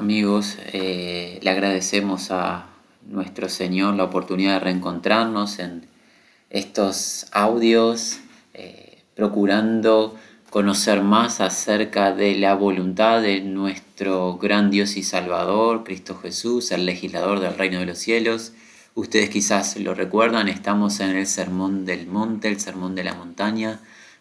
Amigos, eh, le agradecemos a nuestro Señor la oportunidad de reencontrarnos en estos audios, eh, procurando conocer más acerca de la voluntad de nuestro gran Dios y Salvador, Cristo Jesús, el legislador del reino de los cielos. Ustedes quizás lo recuerdan, estamos en el Sermón del Monte, el Sermón de la Montaña,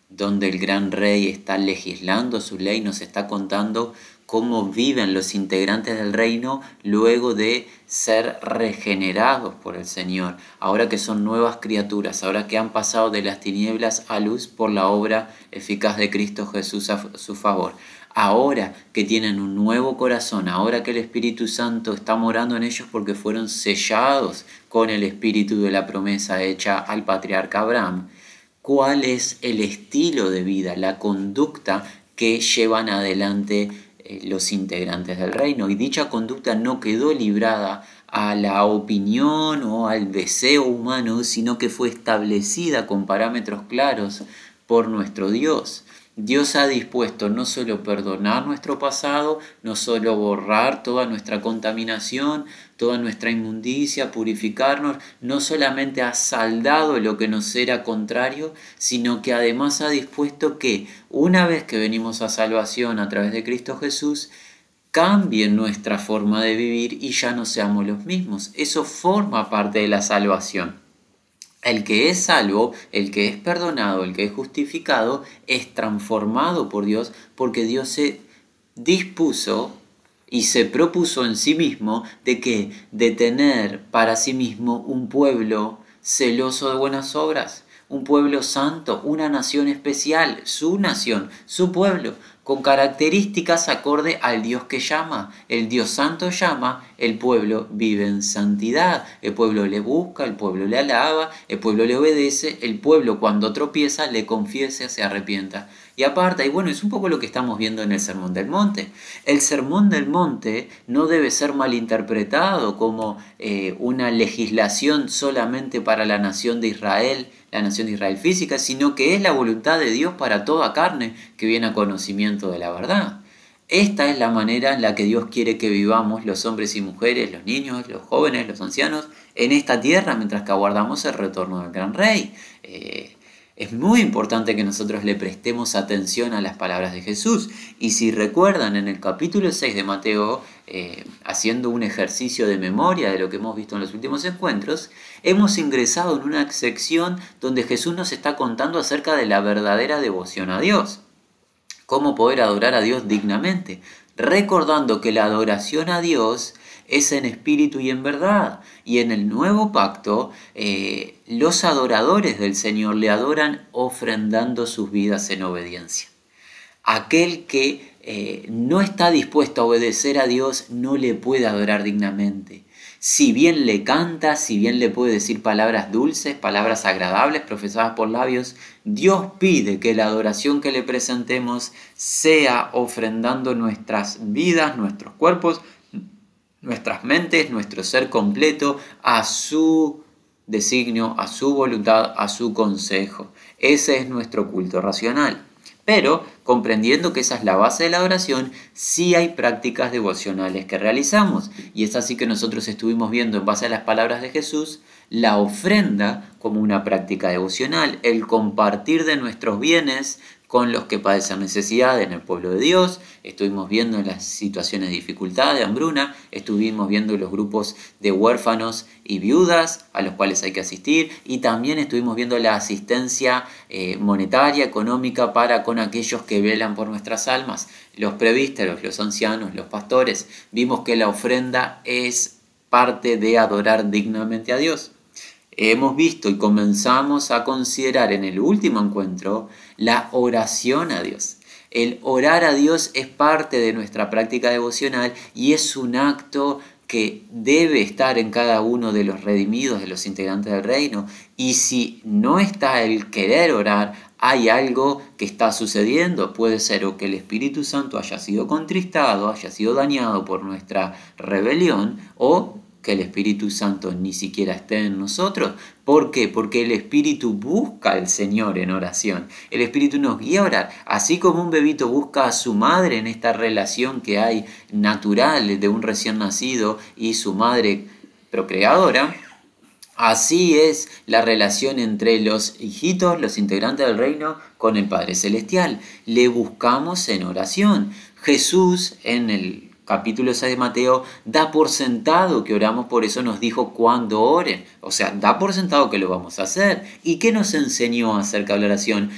donde el gran rey está legislando su ley, nos está contando cómo viven los integrantes del reino luego de ser regenerados por el Señor, ahora que son nuevas criaturas, ahora que han pasado de las tinieblas a luz por la obra eficaz de Cristo Jesús a su favor. Ahora que tienen un nuevo corazón, ahora que el Espíritu Santo está morando en ellos porque fueron sellados con el Espíritu de la promesa hecha al patriarca Abraham, ¿cuál es el estilo de vida, la conducta que llevan adelante eh, los integrantes del reino y dicha conducta no quedó librada a la opinión o al deseo humano, sino que fue establecida con parámetros claros por nuestro Dios. Dios ha dispuesto no solo perdonar nuestro pasado, no solo borrar toda nuestra contaminación, toda nuestra inmundicia, purificarnos, no solamente ha saldado lo que nos era contrario, sino que además ha dispuesto que una vez que venimos a salvación a través de Cristo Jesús, cambie nuestra forma de vivir y ya no seamos los mismos. Eso forma parte de la salvación. El que es salvo, el que es perdonado, el que es justificado, es transformado por Dios porque Dios se dispuso y se propuso en sí mismo de que de tener para sí mismo un pueblo celoso de buenas obras, un pueblo santo, una nación especial, su nación, su pueblo, con características acorde al Dios que llama. El Dios santo llama, el pueblo vive en santidad, el pueblo le busca, el pueblo le alaba, el pueblo le obedece, el pueblo cuando tropieza le confiesa, se arrepienta y aparta. Y bueno, es un poco lo que estamos viendo en el Sermón del Monte. El Sermón del Monte no debe ser malinterpretado como eh, una legislación solamente para la nación de Israel, la nación de Israel física, sino que es la voluntad de Dios para toda carne que viene a conocimiento de la verdad. Esta es la manera en la que Dios quiere que vivamos los hombres y mujeres, los niños, los jóvenes, los ancianos, en esta tierra mientras que aguardamos el retorno del gran rey. Eh, es muy importante que nosotros le prestemos atención a las palabras de Jesús. Y si recuerdan en el capítulo 6 de Mateo, eh, haciendo un ejercicio de memoria de lo que hemos visto en los últimos encuentros, hemos ingresado en una sección donde Jesús nos está contando acerca de la verdadera devoción a Dios. Cómo poder adorar a Dios dignamente. Recordando que la adoración a Dios es en espíritu y en verdad. Y en el nuevo pacto, eh, los adoradores del Señor le adoran ofrendando sus vidas en obediencia. Aquel que eh, no está dispuesto a obedecer a Dios no le puede adorar dignamente. Si bien le canta, si bien le puede decir palabras dulces, palabras agradables profesadas por labios, Dios pide que la adoración que le presentemos sea ofrendando nuestras vidas, nuestros cuerpos, nuestras mentes, nuestro ser completo a su designio, a su voluntad, a su consejo. Ese es nuestro culto racional. Pero, comprendiendo que esa es la base de la adoración, sí hay prácticas devocionales que realizamos. Y es así que nosotros estuvimos viendo en base a las palabras de Jesús la ofrenda como una práctica devocional, el compartir de nuestros bienes con los que padecen necesidad en el pueblo de Dios, estuvimos viendo las situaciones de dificultad, de hambruna, estuvimos viendo los grupos de huérfanos y viudas a los cuales hay que asistir y también estuvimos viendo la asistencia eh, monetaria, económica para con aquellos que velan por nuestras almas, los prevísteros, los ancianos, los pastores. Vimos que la ofrenda es parte de adorar dignamente a Dios hemos visto y comenzamos a considerar en el último encuentro la oración a Dios. El orar a Dios es parte de nuestra práctica devocional y es un acto que debe estar en cada uno de los redimidos, de los integrantes del reino. Y si no está el querer orar, hay algo que está sucediendo. Puede ser o que el Espíritu Santo haya sido contristado, haya sido dañado por nuestra rebelión, o que el Espíritu Santo ni siquiera esté en nosotros. ¿Por qué? Porque el Espíritu busca al Señor en oración. El Espíritu nos guía a. Así como un bebito busca a su madre en esta relación que hay natural de un recién nacido y su madre procreadora, Así es la relación entre los hijitos, los integrantes del reino, con el Padre Celestial. Le buscamos en oración. Jesús en el capítulo 6 de Mateo da por sentado que oramos, por eso nos dijo cuando oren. O sea, da por sentado que lo vamos a hacer. ¿Y qué nos enseñó acerca de la oración?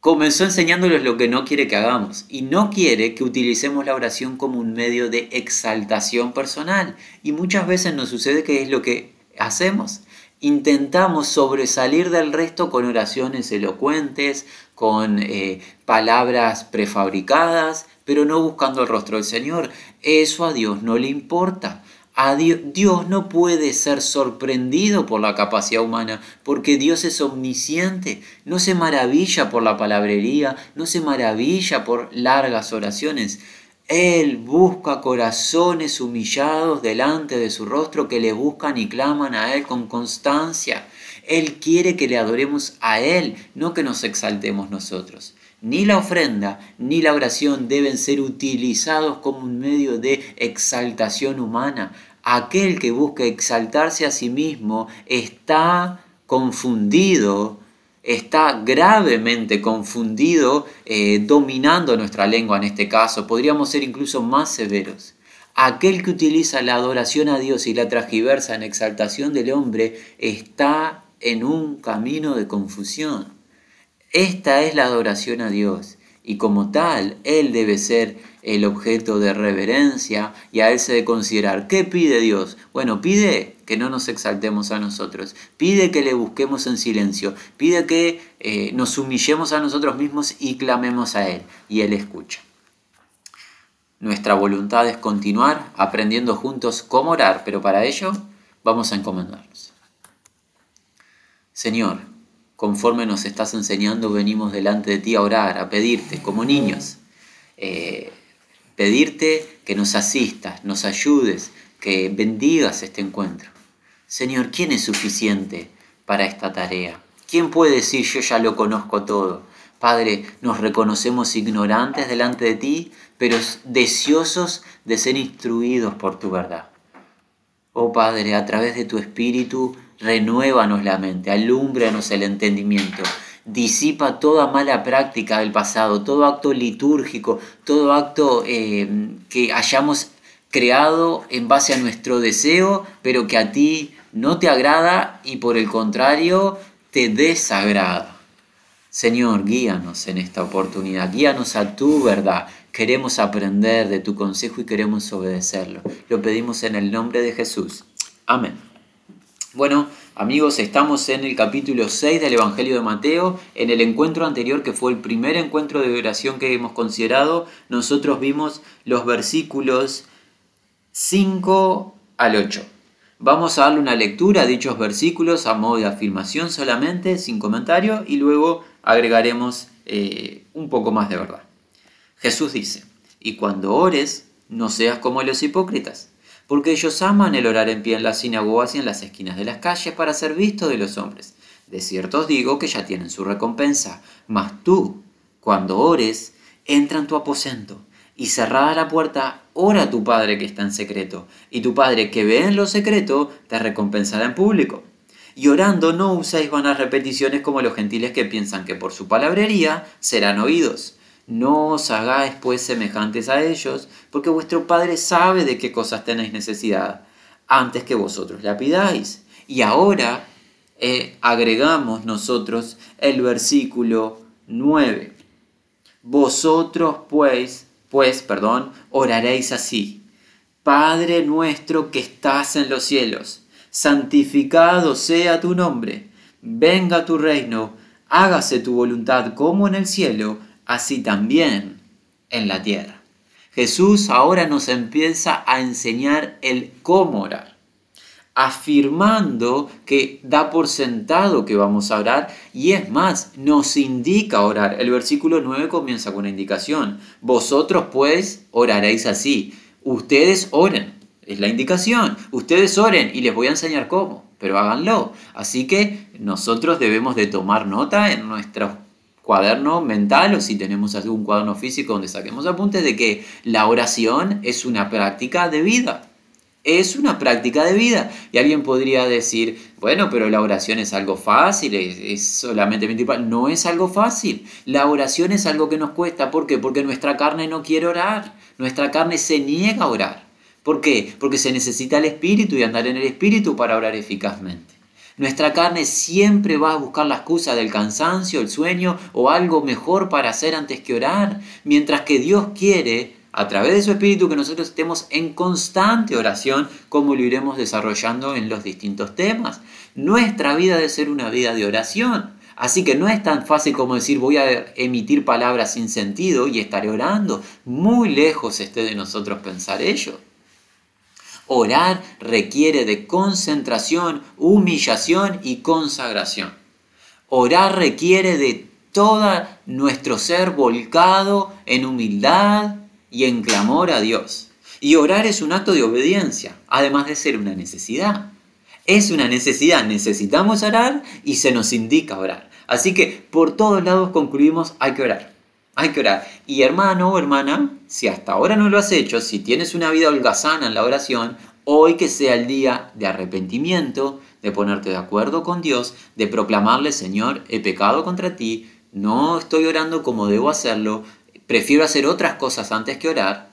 comenzó enseñándoles lo que no quiere que hagamos y no quiere que utilicemos la oración como un medio de exaltación personal. Y muchas veces nos sucede que es lo que hacemos. Intentamos sobresalir del resto con oraciones elocuentes, con eh, palabras prefabricadas, pero no buscando el rostro del Señor. Eso a Dios no le importa. A Dios, Dios no puede ser sorprendido por la capacidad humana, porque Dios es omnisciente, no se maravilla por la palabrería, no se maravilla por largas oraciones. Él busca corazones humillados delante de su rostro que le buscan y claman a Él con constancia. Él quiere que le adoremos a Él, no que nos exaltemos nosotros. Ni la ofrenda ni la oración deben ser utilizados como un medio de exaltación humana. Aquel que busca exaltarse a sí mismo está confundido está gravemente confundido, eh, dominando nuestra lengua en este caso. Podríamos ser incluso más severos. Aquel que utiliza la adoración a Dios y la transgiversa en exaltación del hombre está en un camino de confusión. Esta es la adoración a Dios y como tal, Él debe ser el objeto de reverencia y a Él se debe considerar. ¿Qué pide Dios? Bueno, pide que no nos exaltemos a nosotros, pide que le busquemos en silencio, pide que eh, nos humillemos a nosotros mismos y clamemos a Él y Él escucha. Nuestra voluntad es continuar aprendiendo juntos cómo orar, pero para ello vamos a encomendarnos. Señor, conforme nos estás enseñando, venimos delante de ti a orar, a pedirte, como niños. Eh, pedirte que nos asistas, nos ayudes, que bendigas este encuentro. Señor, ¿quién es suficiente para esta tarea? ¿Quién puede decir yo ya lo conozco todo? Padre, nos reconocemos ignorantes delante de ti, pero deseosos de ser instruidos por tu verdad. Oh Padre, a través de tu Espíritu, renuévanos la mente, alúmbranos el entendimiento, disipa toda mala práctica del pasado, todo acto litúrgico, todo acto eh, que hayamos creado en base a nuestro deseo, pero que a ti no te agrada y por el contrario te desagrada. Señor, guíanos en esta oportunidad, guíanos a tu verdad. Queremos aprender de tu consejo y queremos obedecerlo. Lo pedimos en el nombre de Jesús. Amén. Bueno, amigos, estamos en el capítulo 6 del Evangelio de Mateo. En el encuentro anterior, que fue el primer encuentro de oración que hemos considerado, nosotros vimos los versículos 5 al 8. Vamos a darle una lectura a dichos versículos a modo de afirmación solamente, sin comentario, y luego agregaremos eh, un poco más de verdad. Jesús dice, y cuando ores, no seas como los hipócritas porque ellos aman el orar en pie en las sinagogas y en las esquinas de las calles para ser visto de los hombres. De cierto os digo que ya tienen su recompensa, mas tú, cuando ores, entra en tu aposento y cerrada la puerta, ora a tu Padre que está en secreto, y tu Padre que ve en lo secreto te recompensará en público. Y orando no usáis vanas repeticiones como los gentiles que piensan que por su palabrería serán oídos. No os hagáis pues semejantes a ellos, porque vuestro Padre sabe de qué cosas tenéis necesidad, antes que vosotros la pidáis. Y ahora eh, agregamos nosotros el versículo 9. Vosotros pues, pues, perdón, oraréis así. Padre nuestro que estás en los cielos, santificado sea tu nombre, venga tu reino, hágase tu voluntad como en el cielo, así también en la tierra. Jesús ahora nos empieza a enseñar el cómo orar, afirmando que da por sentado que vamos a orar y es más, nos indica orar. El versículo 9 comienza con una indicación. Vosotros pues oraréis así. Ustedes oren. Es la indicación. Ustedes oren y les voy a enseñar cómo, pero háganlo. Así que nosotros debemos de tomar nota en nuestro cuaderno mental o si tenemos algún cuaderno físico donde saquemos apuntes de que la oración es una práctica de vida. Es una práctica de vida. Y alguien podría decir, bueno, pero la oración es algo fácil, es, solamente principal. No es algo fácil. La oración es algo que nos cuesta. ¿Por qué? Porque nuestra carne no quiere orar. Nuestra carne se niega a orar. ¿Por qué? Porque se necesita el espíritu y andar en el espíritu para orar eficazmente. Nuestra carne siempre va a buscar la excusa del cansancio, el sueño o algo mejor para hacer antes que orar, mientras que Dios quiere, a través de su Espíritu, que nosotros estemos en constante oración, como lo iremos desarrollando en los distintos temas. Nuestra vida debe ser una vida de oración. Así que no es tan fácil como decir voy a emitir palabras sin sentido y estaré orando. Muy lejos esté de nosotros pensar ello. Orar requiere de concentración, humillación y consagración. Orar requiere de todo nuestro ser volcado en humildad y en clamor a Dios. Y orar es un acto de obediencia, además de ser una necesidad. Es una necesidad, necesitamos orar y se nos indica orar. Así que por todos lados concluimos, hay que orar. Hay que orar. Y hermano o hermana, si hasta ahora no lo has hecho, si tienes una vida holgazana en la oración, hoy que sea el día de arrepentimiento, de ponerte de acuerdo con Dios, de proclamarle, Señor, he pecado contra ti, no estoy orando como debo hacerlo, prefiero hacer otras cosas antes que orar.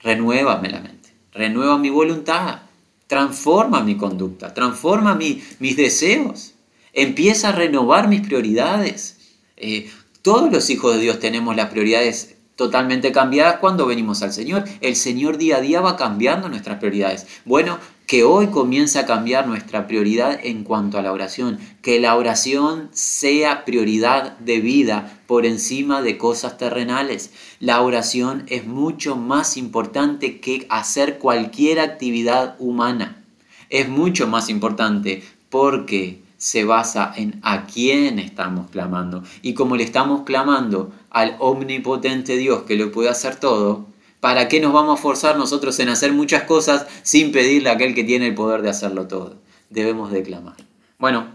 Renuévame la mente, renueva mi voluntad, transforma mi conducta, transforma mis deseos, empieza a renovar mis prioridades. Eh, todos los hijos de Dios tenemos las prioridades totalmente cambiadas cuando venimos al Señor. El Señor día a día va cambiando nuestras prioridades. Bueno, que hoy comience a cambiar nuestra prioridad en cuanto a la oración. Que la oración sea prioridad de vida por encima de cosas terrenales. La oración es mucho más importante que hacer cualquier actividad humana. Es mucho más importante porque se basa en a quién estamos clamando. Y como le estamos clamando al omnipotente Dios que lo puede hacer todo, ¿para qué nos vamos a forzar nosotros en hacer muchas cosas sin pedirle a aquel que tiene el poder de hacerlo todo? Debemos de clamar. Bueno,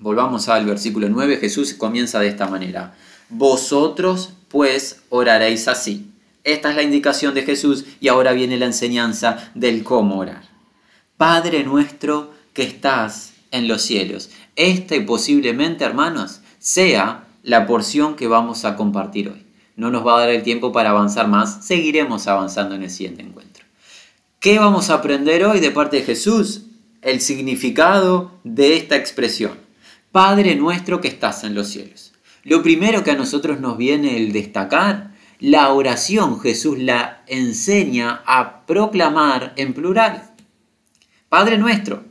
volvamos al versículo 9. Jesús comienza de esta manera. Vosotros pues oraréis así. Esta es la indicación de Jesús y ahora viene la enseñanza del cómo orar. Padre nuestro que estás en los cielos. Este posiblemente, hermanos, sea la porción que vamos a compartir hoy. No nos va a dar el tiempo para avanzar más, seguiremos avanzando en el siguiente encuentro. ¿Qué vamos a aprender hoy de parte de Jesús? El significado de esta expresión. Padre nuestro que estás en los cielos. Lo primero que a nosotros nos viene el destacar, la oración Jesús la enseña a proclamar en plural. Padre nuestro,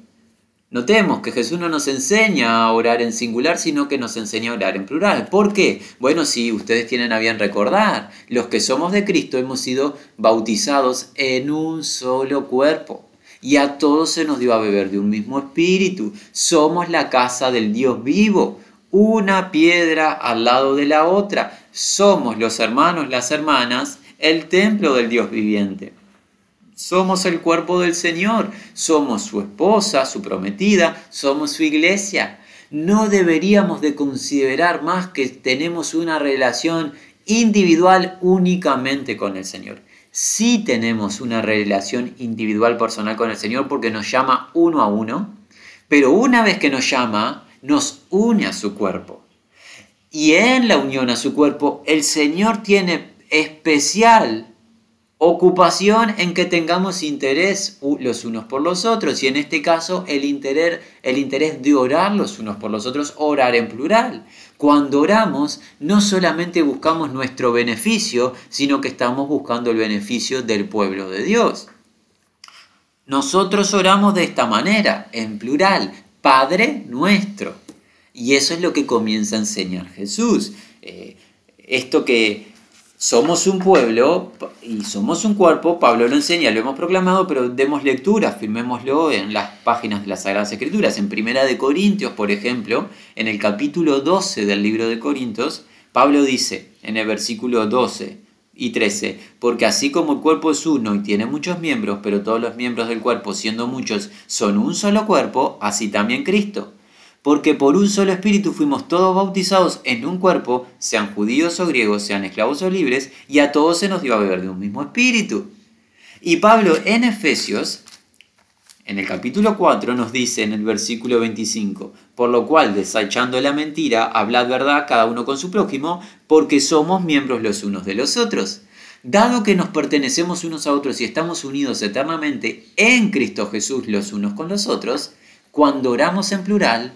Notemos que Jesús no nos enseña a orar en singular, sino que nos enseña a orar en plural. ¿Por qué? Bueno, si ustedes tienen a bien recordar, los que somos de Cristo hemos sido bautizados en un solo cuerpo. Y a todos se nos dio a beber de un mismo espíritu. Somos la casa del Dios vivo, una piedra al lado de la otra. Somos los hermanos, las hermanas, el templo del Dios viviente. Somos el cuerpo del Señor, somos su esposa, su prometida, somos su iglesia. No deberíamos de considerar más que tenemos una relación individual únicamente con el Señor. Sí tenemos una relación individual personal con el Señor porque nos llama uno a uno, pero una vez que nos llama, nos une a su cuerpo. Y en la unión a su cuerpo, el Señor tiene especial ocupación en que tengamos interés los unos por los otros y en este caso el interés, el interés de orar los unos por los otros, orar en plural. Cuando oramos no solamente buscamos nuestro beneficio, sino que estamos buscando el beneficio del pueblo de Dios. Nosotros oramos de esta manera, en plural, Padre nuestro. Y eso es lo que comienza a enseñar Jesús. Eh, esto que somos un pueblo y somos un cuerpo, Pablo lo enseña, lo hemos proclamado, pero demos lectura, firmémoslo en las páginas de las Sagradas Escrituras. En Primera de Corintios, por ejemplo, en el capítulo 12 del libro de Corintios, Pablo dice en el versículo 12, y 13. Porque así como el cuerpo es uno y tiene muchos miembros, pero todos los miembros del cuerpo, siendo muchos, son un solo cuerpo, así también Cristo. Porque por un solo espíritu fuimos todos bautizados en un cuerpo, sean judíos o griegos, sean esclavos o libres, y a todos se nos dio a beber de un mismo espíritu. Y Pablo en Efesios, en el capítulo 4, nos dice en el versículo 25, por lo cual, desechando la mentira, hablad verdad cada uno con su prójimo, porque somos miembros los unos de los otros. Dado que nos pertenecemos unos a otros y estamos unidos eternamente en Cristo Jesús los unos con los otros, cuando oramos en plural,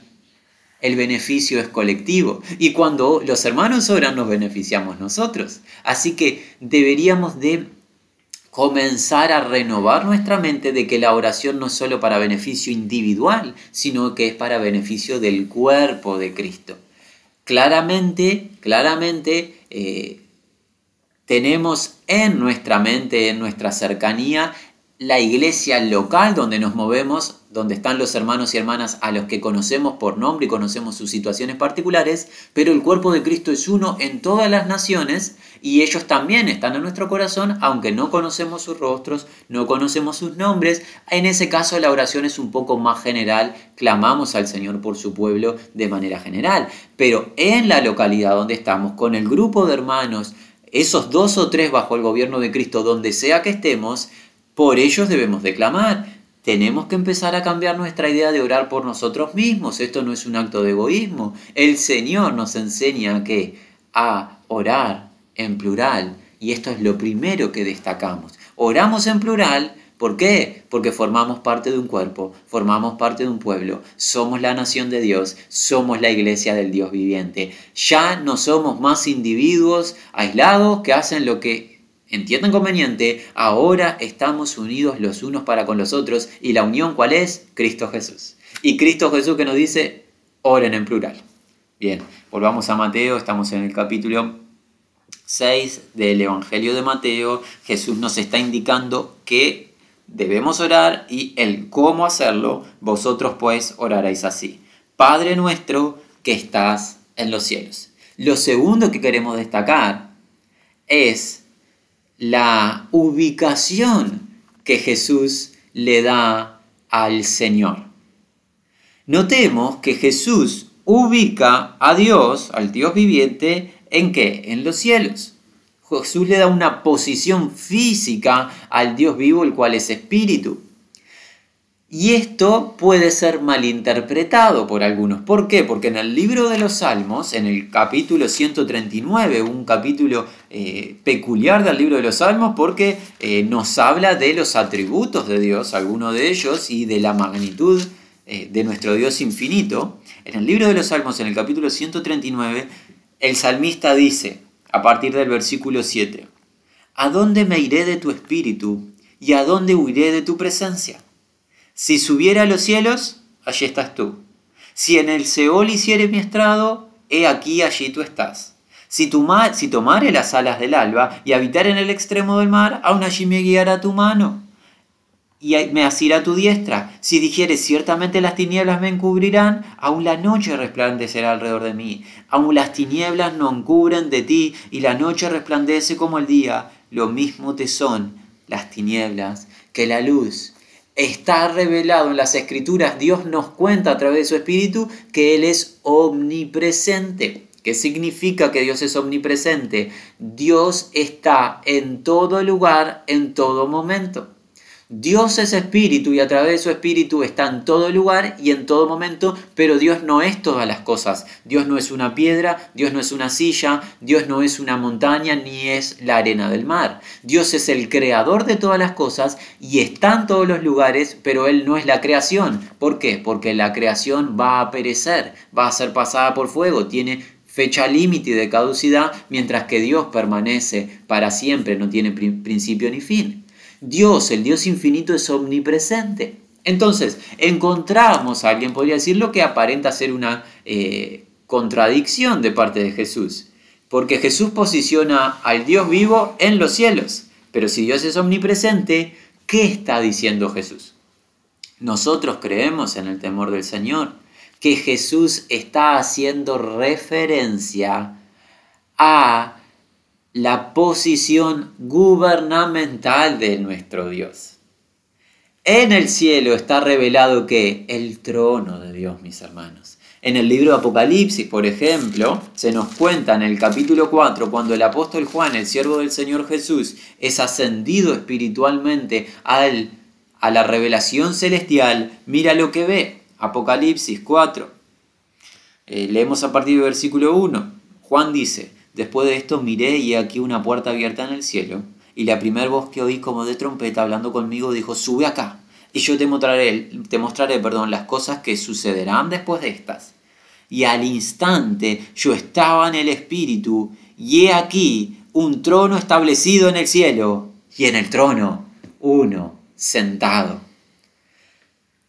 el beneficio es colectivo. Y cuando los hermanos oran, nos beneficiamos nosotros. Así que deberíamos de comenzar a renovar nuestra mente de que la oración no es solo para beneficio individual, sino que es para beneficio del cuerpo de Cristo. Claramente, claramente, eh, tenemos en nuestra mente, en nuestra cercanía, la iglesia local donde nos movemos, donde están los hermanos y hermanas a los que conocemos por nombre y conocemos sus situaciones particulares, pero el cuerpo de Cristo es uno en todas las naciones y ellos también están en nuestro corazón, aunque no conocemos sus rostros, no conocemos sus nombres. En ese caso la oración es un poco más general, clamamos al Señor por su pueblo de manera general, pero en la localidad donde estamos, con el grupo de hermanos, esos dos o tres bajo el gobierno de Cristo, donde sea que estemos, por ellos debemos declamar. Tenemos que empezar a cambiar nuestra idea de orar por nosotros mismos. Esto no es un acto de egoísmo. El Señor nos enseña que a orar en plural. Y esto es lo primero que destacamos. Oramos en plural. ¿Por qué? Porque formamos parte de un cuerpo, formamos parte de un pueblo, somos la nación de Dios, somos la iglesia del Dios viviente. Ya no somos más individuos aislados que hacen lo que entiendan conveniente, ahora estamos unidos los unos para con los otros y la unión cuál es? Cristo Jesús. Y Cristo Jesús que nos dice, oren en plural. Bien, volvamos a Mateo, estamos en el capítulo 6 del Evangelio de Mateo. Jesús nos está indicando que debemos orar y el cómo hacerlo, vosotros pues oraréis así. Padre nuestro que estás en los cielos. Lo segundo que queremos destacar es la ubicación que Jesús le da al Señor. Notemos que Jesús ubica a Dios, al Dios viviente, ¿en qué? En los cielos. Jesús le da una posición física al Dios vivo, el cual es espíritu. Y esto puede ser malinterpretado por algunos. ¿Por qué? Porque en el libro de los Salmos, en el capítulo 139, un capítulo eh, peculiar del libro de los Salmos, porque eh, nos habla de los atributos de Dios, algunos de ellos, y de la magnitud eh, de nuestro Dios infinito. En el libro de los Salmos, en el capítulo 139, el salmista dice, a partir del versículo 7, ¿A dónde me iré de tu espíritu y a dónde huiré de tu presencia? Si subiera a los cielos, allí estás tú. Si en el Seol hiciere mi estrado, he aquí allí tú estás. Si, si tomare las alas del alba y habitar en el extremo del mar, aún allí me guiará tu mano y me asirá tu diestra. Si dijeres ciertamente las tinieblas me encubrirán, aún la noche resplandecerá alrededor de mí. Aún las tinieblas no encubren de ti y la noche resplandece como el día. Lo mismo te son las tinieblas que la luz está revelado en las escrituras, Dios nos cuenta a través de su Espíritu que Él es omnipresente. ¿Qué significa que Dios es omnipresente? Dios está en todo lugar, en todo momento. Dios es espíritu y a través de su espíritu está en todo lugar y en todo momento, pero Dios no es todas las cosas. Dios no es una piedra, Dios no es una silla, Dios no es una montaña ni es la arena del mar. Dios es el creador de todas las cosas y está en todos los lugares, pero Él no es la creación. ¿Por qué? Porque la creación va a perecer, va a ser pasada por fuego, tiene fecha límite de caducidad, mientras que Dios permanece para siempre, no tiene principio ni fin. Dios, el Dios infinito, es omnipresente. Entonces, encontramos a alguien, podría decirlo, que aparenta ser una eh, contradicción de parte de Jesús. Porque Jesús posiciona al Dios vivo en los cielos. Pero si Dios es omnipresente, ¿qué está diciendo Jesús? Nosotros creemos en el temor del Señor, que Jesús está haciendo referencia a la posición gubernamental de nuestro Dios. En el cielo está revelado que el trono de Dios, mis hermanos. En el libro de Apocalipsis, por ejemplo, se nos cuenta en el capítulo 4, cuando el apóstol Juan, el siervo del Señor Jesús, es ascendido espiritualmente al, a la revelación celestial, mira lo que ve. Apocalipsis 4. Eh, leemos a partir del versículo 1. Juan dice, después de esto miré y aquí una puerta abierta en el cielo y la primera voz que oí como de trompeta hablando conmigo dijo, sube acá y yo te mostraré, te mostraré perdón, las cosas que sucederán después de estas. Y al instante yo estaba en el Espíritu y he aquí un trono establecido en el cielo y en el trono uno sentado.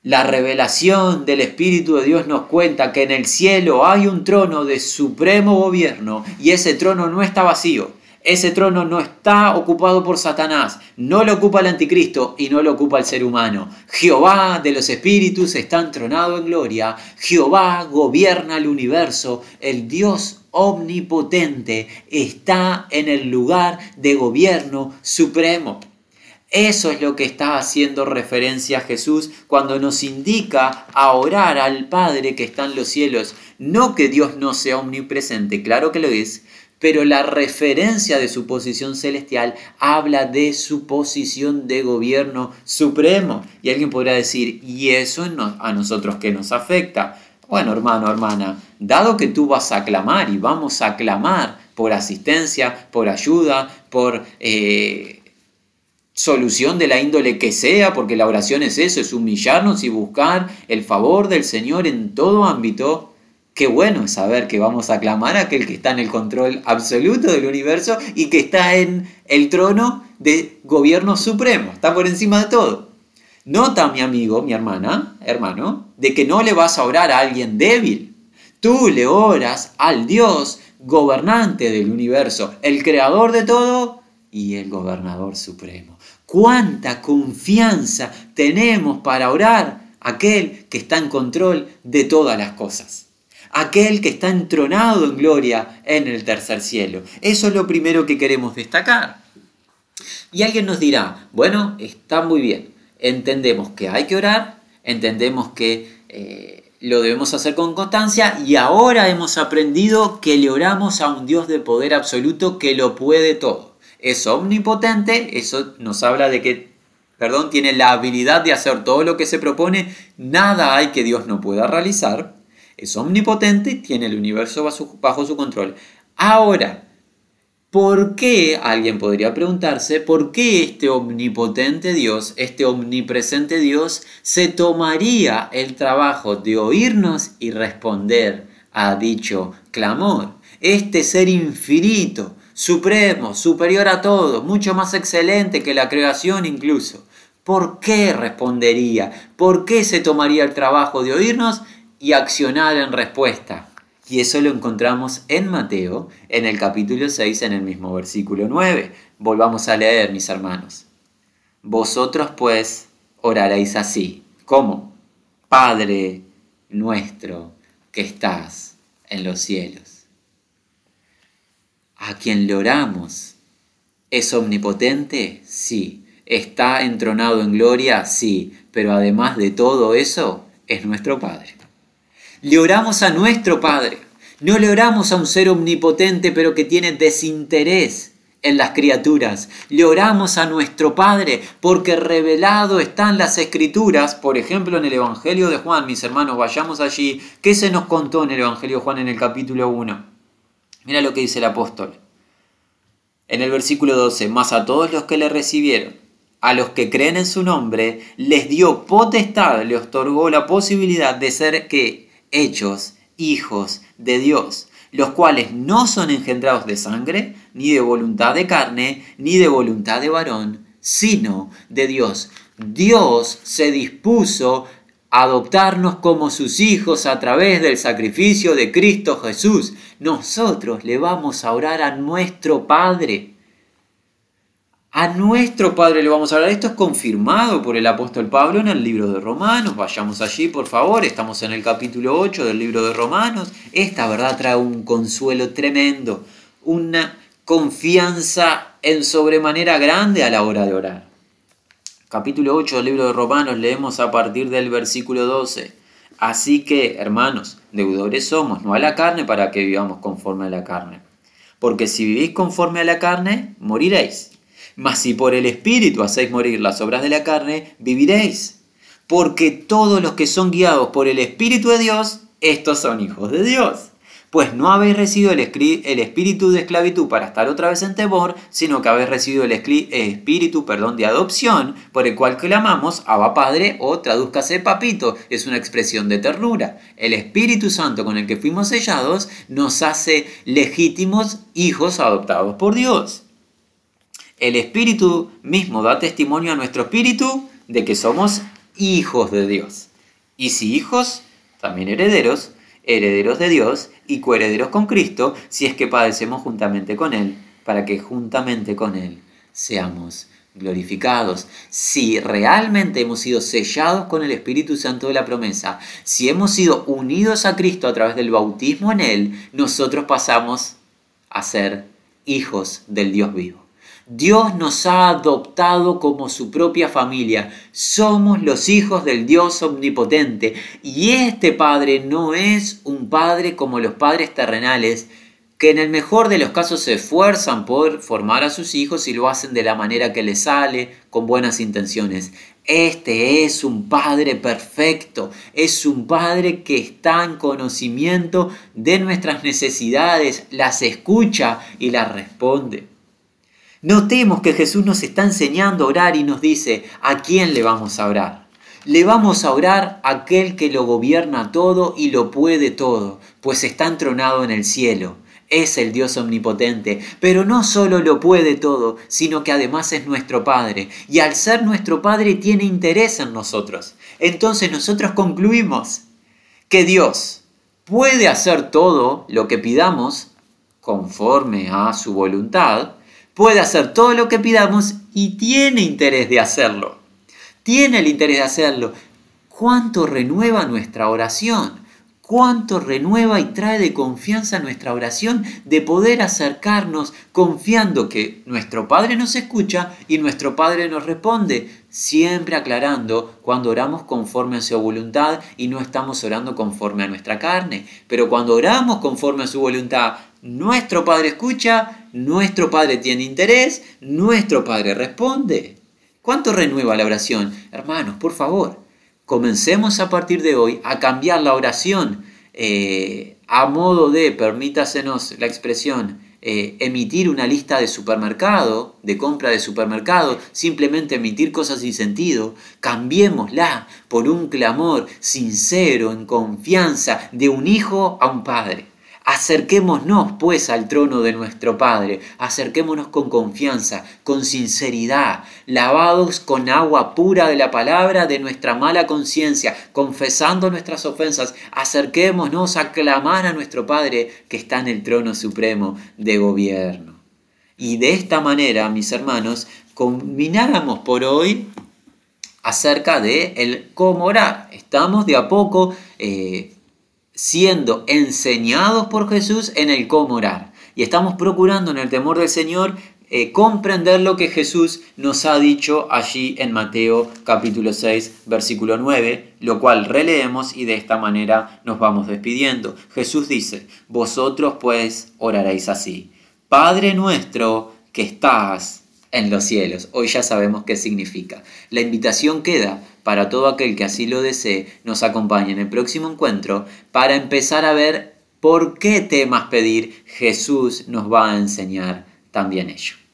La revelación del Espíritu de Dios nos cuenta que en el cielo hay un trono de supremo gobierno y ese trono no está vacío. Ese trono no está ocupado por Satanás, no lo ocupa el anticristo y no lo ocupa el ser humano. Jehová de los espíritus está entronado en gloria. Jehová gobierna el universo. El Dios omnipotente está en el lugar de gobierno supremo. Eso es lo que está haciendo referencia a Jesús cuando nos indica a orar al Padre que está en los cielos. No que Dios no sea omnipresente, claro que lo es, pero la referencia de su posición celestial habla de su posición de gobierno supremo. Y alguien podrá decir, ¿y eso a nosotros qué nos afecta? Bueno, hermano, hermana, dado que tú vas a clamar y vamos a clamar por asistencia, por ayuda, por eh, solución de la índole que sea, porque la oración es eso, es humillarnos y buscar el favor del Señor en todo ámbito, Qué bueno es saber que vamos a clamar a aquel que está en el control absoluto del universo y que está en el trono de gobierno supremo, está por encima de todo. Nota, mi amigo, mi hermana, hermano, de que no le vas a orar a alguien débil. Tú le oras al Dios gobernante del universo, el creador de todo y el gobernador supremo. ¿Cuánta confianza tenemos para orar aquel que está en control de todas las cosas? aquel que está entronado en gloria en el tercer cielo. Eso es lo primero que queremos destacar. Y alguien nos dirá, bueno, está muy bien, entendemos que hay que orar, entendemos que eh, lo debemos hacer con constancia y ahora hemos aprendido que le oramos a un Dios de poder absoluto que lo puede todo. Es omnipotente, eso nos habla de que, perdón, tiene la habilidad de hacer todo lo que se propone, nada hay que Dios no pueda realizar es omnipotente, tiene el universo bajo su control. Ahora, ¿por qué, alguien podría preguntarse, por qué este omnipotente Dios, este omnipresente Dios, se tomaría el trabajo de oírnos y responder a dicho clamor? Este ser infinito, supremo, superior a todo, mucho más excelente que la creación incluso. ¿Por qué respondería? ¿Por qué se tomaría el trabajo de oírnos y accionar en respuesta. Y eso lo encontramos en Mateo, en el capítulo 6, en el mismo versículo 9. Volvamos a leer, mis hermanos. Vosotros pues oraréis así. ¿Cómo? Padre nuestro que estás en los cielos. A quien le oramos, ¿es omnipotente? Sí. ¿Está entronado en gloria? Sí. Pero además de todo eso, es nuestro Padre. Le oramos a nuestro Padre. No le oramos a un ser omnipotente pero que tiene desinterés en las criaturas. Le oramos a nuestro Padre porque revelado están las escrituras, por ejemplo en el Evangelio de Juan, mis hermanos, vayamos allí. ¿Qué se nos contó en el Evangelio de Juan en el capítulo 1? Mira lo que dice el apóstol. En el versículo 12, más a todos los que le recibieron, a los que creen en su nombre, les dio potestad, le otorgó la posibilidad de ser que hechos hijos de Dios, los cuales no son engendrados de sangre, ni de voluntad de carne, ni de voluntad de varón, sino de Dios. Dios se dispuso adoptarnos como sus hijos a través del sacrificio de Cristo Jesús. Nosotros le vamos a orar a nuestro Padre a nuestro Padre le vamos a hablar. Esto es confirmado por el apóstol Pablo en el libro de Romanos. Vayamos allí, por favor. Estamos en el capítulo 8 del libro de Romanos. Esta verdad trae un consuelo tremendo, una confianza en sobremanera grande a la hora de orar. Capítulo 8 del libro de Romanos leemos a partir del versículo 12. Así que, hermanos, deudores somos, no a la carne para que vivamos conforme a la carne. Porque si vivís conforme a la carne, moriréis. Mas si por el Espíritu hacéis morir las obras de la carne, viviréis. Porque todos los que son guiados por el Espíritu de Dios, estos son hijos de Dios pues no habéis recibido el, espíritu de esclavitud para estar otra vez en temor, sino que habéis recibido el espíritu perdón, de adopción, por el cual clamamos Abba Padre o tradúzcase papito, es una expresión de ternura. El Espíritu Santo con el que fuimos sellados nos hace legítimos hijos adoptados por Dios. El Espíritu mismo da testimonio a nuestro espíritu de que somos hijos de Dios. Y si hijos, también herederos, herederos de Dios y coherederos con Cristo, si es que padecemos juntamente con Él, para que juntamente con Él seamos glorificados. Si realmente hemos sido sellados con el Espíritu Santo de la promesa, si hemos sido unidos a Cristo a través del bautismo en Él, nosotros pasamos a ser hijos del Dios vivo. Dios nos ha adoptado como su propia familia. Somos los hijos del Dios omnipotente. Y este Padre no es un Padre como los padres terrenales, que en el mejor de los casos se esfuerzan por formar a sus hijos y lo hacen de la manera que les sale, con buenas intenciones. Este es un Padre perfecto, es un Padre que está en conocimiento de nuestras necesidades, las escucha y las responde. Notemos que Jesús nos está enseñando a orar y nos dice, ¿a quién le vamos a orar? Le vamos a orar a aquel que lo gobierna todo y lo puede todo, pues está entronado en el cielo. Es el Dios omnipotente, pero no solo lo puede todo, sino que además es nuestro Padre. Y al ser nuestro Padre tiene interés en nosotros. Entonces nosotros concluimos que Dios puede hacer todo lo que pidamos conforme a su voluntad, puede hacer todo lo que pidamos y tiene interés de hacerlo. Tiene el interés de hacerlo. ¿Cuánto renueva nuestra oración? ¿Cuánto renueva y trae de confianza nuestra oración de poder acercarnos confiando que nuestro Padre nos escucha y nuestro Padre nos responde? Siempre aclarando cuando oramos conforme a su voluntad y no estamos orando conforme a nuestra carne. Pero cuando oramos conforme a su voluntad, nuestro Padre escucha, nuestro Padre tiene interés, nuestro Padre responde. ¿Cuánto renueva la oración? Hermanos, por favor, comencemos a partir de hoy a cambiar la oración eh, a modo de, permítasenos la expresión, eh, emitir una lista de supermercado, de compra de supermercado, simplemente emitir cosas sin sentido, cambiémosla por un clamor sincero, en confianza, de un hijo a un padre. Acerquémonos pues al trono de nuestro Padre, acerquémonos con confianza, con sinceridad, lavados con agua pura de la palabra de nuestra mala conciencia, confesando nuestras ofensas, acerquémonos a clamar a nuestro Padre que está en el trono supremo de gobierno. Y de esta manera, mis hermanos, combináramos por hoy acerca de el cómo orar. Estamos de a poco eh, siendo enseñados por Jesús en el cómo orar. Y estamos procurando en el temor del Señor eh, comprender lo que Jesús nos ha dicho allí en Mateo capítulo 6 versículo 9, lo cual releemos y de esta manera nos vamos despidiendo. Jesús dice, vosotros pues oraréis así, Padre nuestro que estás en los cielos. Hoy ya sabemos qué significa. La invitación queda para todo aquel que así lo desee, nos acompañe en el próximo encuentro para empezar a ver por qué temas pedir Jesús nos va a enseñar también ello.